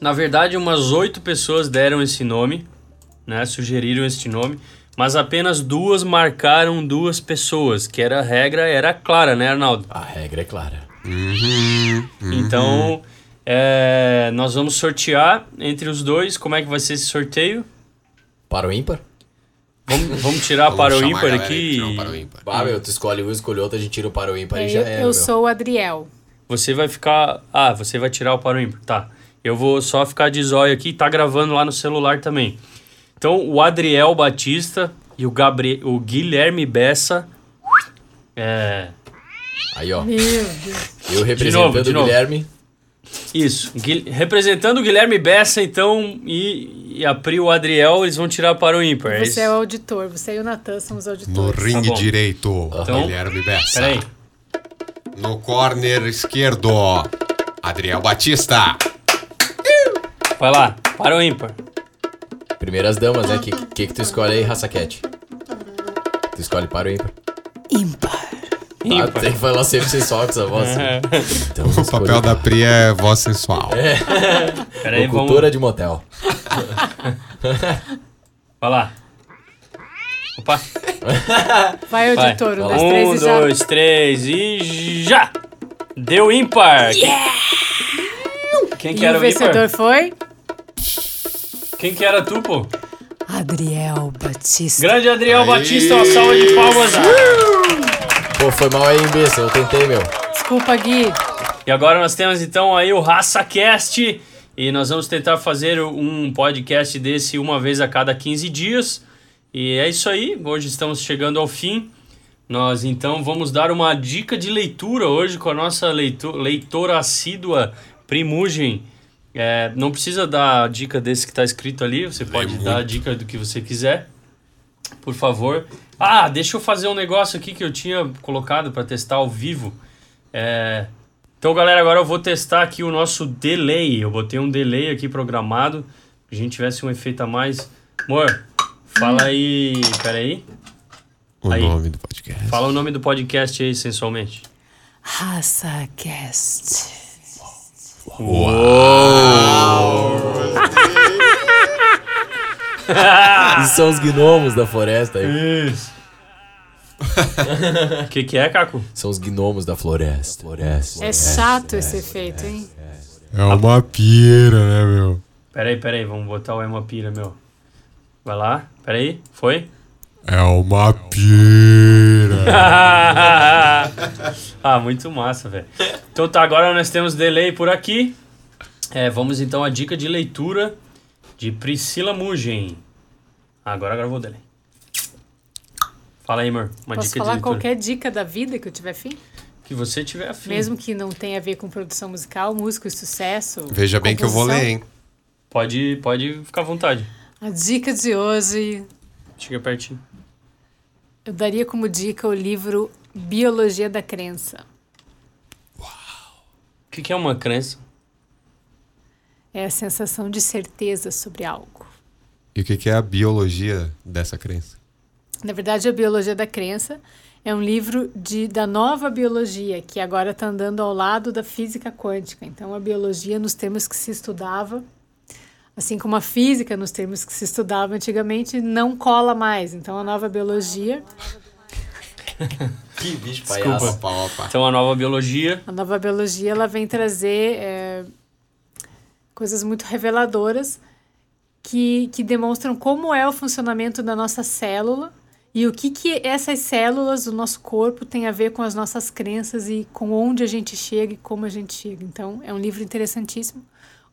na verdade, umas oito pessoas deram esse nome, né? Sugeriram este nome. Mas apenas duas marcaram duas pessoas, que era a regra, era clara, né, Arnaldo? A regra é clara. Então, é, nós vamos sortear entre os dois. Como é que vai ser esse sorteio? Para o ímpar? Vamos, vamos tirar Vamos para o ímpar aqui. para o ímpar. Ah, meu, tu escolhe um, escolhe outro, a gente tira o para o ímpar e É, já eu, era, eu meu. sou o Adriel. Você vai ficar. Ah, você vai tirar o para o ímpar. Tá. Eu vou só ficar de zóio aqui. Tá gravando lá no celular também. Então, o Adriel Batista e o, Gabri... o Guilherme Bessa. É. Aí, ó. Meu Deus. Eu representando novo, de o. Guilherme. Isso. Gui- Representando o Guilherme Bessa, então, e, e a Pri e o Adriel, eles vão tirar para o ímpar. é Você isso? é o auditor. Você e o Natan são os No auditores. ringue bom. direito, Então- Guilherme Bessa. Peraí. No corner esquerdo, Adriel Batista. Vai lá. Para o ímpar. Primeiras damas, né? O que, que que tu escolhe aí, raça cat? Tu escolhe para o ímpar. Ímpar. Ah, Ímpar. tem que falar sempre sensual com essa voz. Então, O papel da Pri é voz sensual. Peraí, vamos. Cultura de motel. Vai lá. Opa. Vai, auditor. Um, dois, Um, três e já. dois, três e já! Deu ímpar! Quem que E era o o ímpar? vencedor foi? Quem que era tu, pô? Adriel Batista. Grande Adriel Aí. Batista, uma salva de palmas. Pô, foi mal aí, imbecil. Eu tentei, meu. Desculpa, Gui. E agora nós temos então aí o RaçaCast. E nós vamos tentar fazer um podcast desse uma vez a cada 15 dias. E é isso aí, hoje estamos chegando ao fim. Nós então vamos dar uma dica de leitura hoje com a nossa leitor, leitora assídua Primugem. É, não precisa dar a dica desse que está escrito ali, você pode dar a dica do que você quiser. Por favor. Ah, deixa eu fazer um negócio aqui que eu tinha colocado para testar ao vivo. É, então, galera, agora eu vou testar aqui o nosso delay. Eu botei um delay aqui programado. Se a gente tivesse um efeito a mais. Amor, Fala aí, peraí. O Aí. nome do podcast. Fala o nome do podcast aí, sensualmente. Raça Cast. E são os gnomos da floresta aí. O que que é, Caco? São os gnomos da floresta. Floresta. É chato esse efeito, hein? É uma pira, né, meu? Peraí, peraí, vamos botar o Ema Pira, meu. Vai lá, peraí, foi? É uma pira. ah, muito massa, velho. Então tá, agora nós temos delay por aqui. É, vamos então à dica de leitura de Priscila Mugen. Agora gravou o delay. Fala aí, amor. Uma Posso dica de falar leitura. qualquer dica da vida que eu tiver fim? Que você tiver afim. Mesmo que não tenha a ver com produção musical, música e sucesso. Veja bem que eu vou composição. ler, hein? Pode, pode ficar à vontade. A dica de hoje, Chega pertinho. eu daria como dica o livro Biologia da Crença. O que, é uma crença? É a sensação de certeza sobre algo. E o que que é a biologia dessa crença? Na verdade, a Biologia da Crença é um livro de, da nova biologia, que agora está andando ao lado da física quântica. Então, a biologia, nos termos que se estudava, assim como a física, nos termos que se estudava antigamente, não cola mais. Então, a nova biologia, Que bicho Desculpa. palhaço. Opa, opa. Então, a nova biologia. a nova biologia, ela vem trazer é, coisas muito reveladoras que, que demonstram como é o funcionamento da nossa célula e o que, que essas células do nosso corpo têm a ver com as nossas crenças e com onde a gente chega e como a gente chega. Então, é um livro interessantíssimo.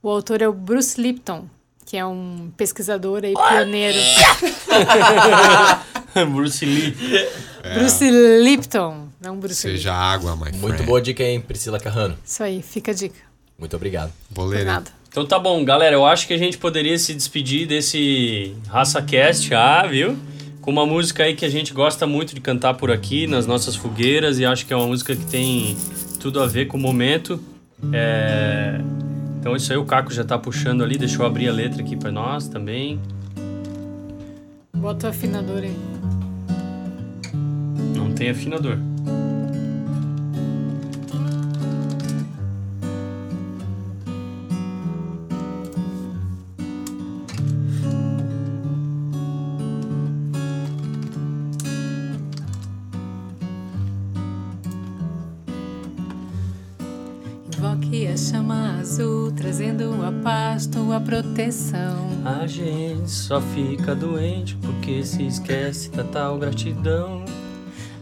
O autor é o Bruce Lipton, que é um pesquisador aí pioneiro. Bruce Lee. Bruce Lipton, não Bruce Lee. Seja água, my friend. Muito boa dica, hein, Priscila Carrano. Isso aí, fica a dica. Muito obrigado. Vou ler, né? nada. Então tá bom, galera. Eu acho que a gente poderia se despedir desse RaçaCast, ah, viu? Com uma música aí que a gente gosta muito de cantar por aqui, nas nossas fogueiras, e acho que é uma música que tem tudo a ver com o momento. É... Então isso aí o Caco já tá puxando ali, deixa eu abrir a letra aqui pra nós também. Bota o afinador aí. Não tem afinador. Proteção. A gente só fica doente porque se esquece da tal gratidão.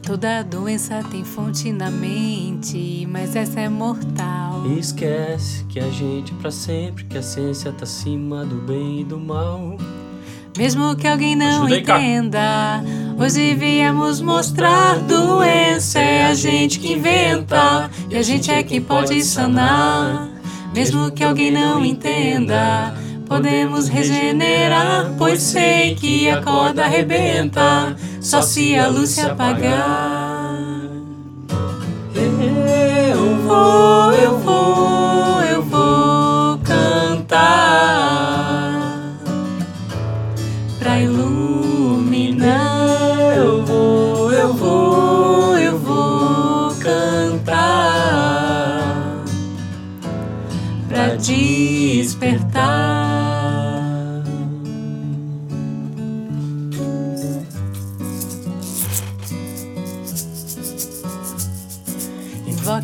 Toda doença tem fonte na mente, mas essa é mortal. Esquece que a gente pra sempre, que a ciência tá acima do bem e do mal. Mesmo que alguém não entenda, hoje viemos mostrar doença é a gente que inventa e a gente é que pode sanar. Mesmo que alguém não entenda, podemos regenerar, pois sei que a corda arrebenta, só se a luz se apagar. Eu vou, eu vou, eu vou cantar pra iluminar. Eu vou, eu vou, eu vou cantar pra despertar.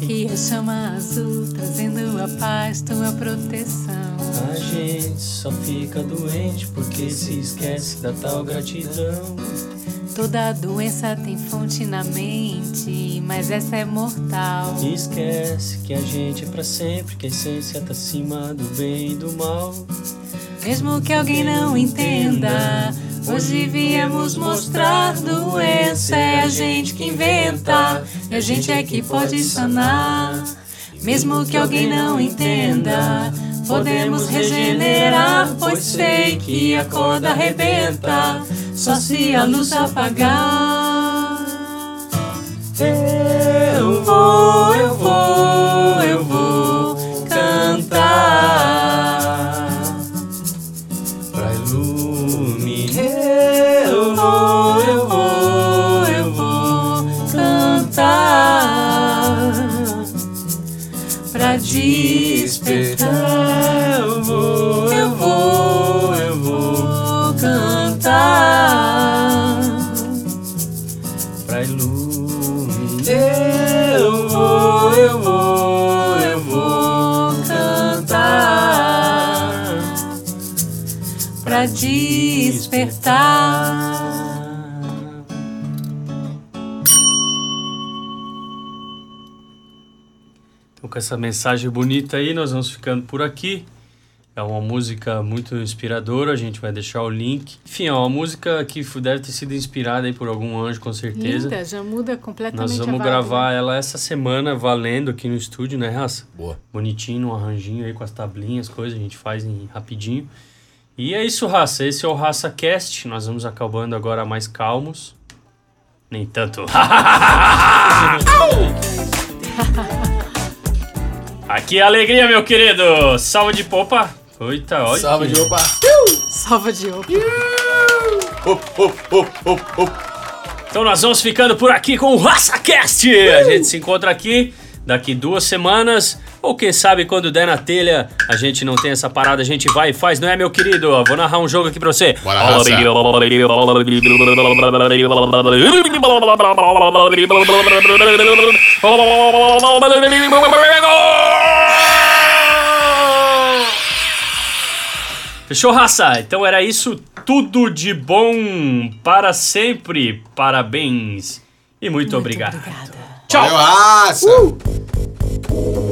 Invoque a chama azul, trazendo a paz, tua proteção. A gente só fica doente porque se esquece da tal gratidão. Toda doença tem fonte na mente, mas essa é mortal. Esquece que a gente é pra sempre, que a essência tá acima do bem e do mal. Mesmo que alguém não entenda, hoje viemos mostrar doença é a gente que inventa, e a gente é que pode sanar. Mesmo que alguém não entenda, podemos regenerar, pois sei que a corda arrebenta, só se a luz apagar. Eu vou, com essa mensagem bonita aí, nós vamos ficando por aqui. É uma música muito inspiradora, a gente vai deixar o link. Enfim, é uma música que deve ter sido inspirada aí por algum anjo, com certeza. Linda, já muda completamente Nós vamos vibe, gravar né? ela essa semana valendo aqui no estúdio, né, Raça? Boa. Bonitinho, num arranjinho aí com as tablinhas, coisas, a gente faz em rapidinho. E é isso, Raça. Esse é o Raça Cast. Nós vamos acabando agora mais calmos. Nem tanto. Aqui é alegria, meu querido. Salve de popa. Eita, olha. Salve de opa. Salva de opa. Então nós vamos ficando por aqui com o RaçaCast. A gente se encontra aqui daqui duas semanas. Ou quem sabe quando der na telha, a gente não tem essa parada, a gente vai e faz, não é, meu querido? Vou narrar um jogo aqui pra você. Bora, raça. Fechou, raça? Então era isso. Tudo de bom para sempre. Parabéns e muito, muito obrigado. Obrigada. Tchau. Valeu, raça. Uh!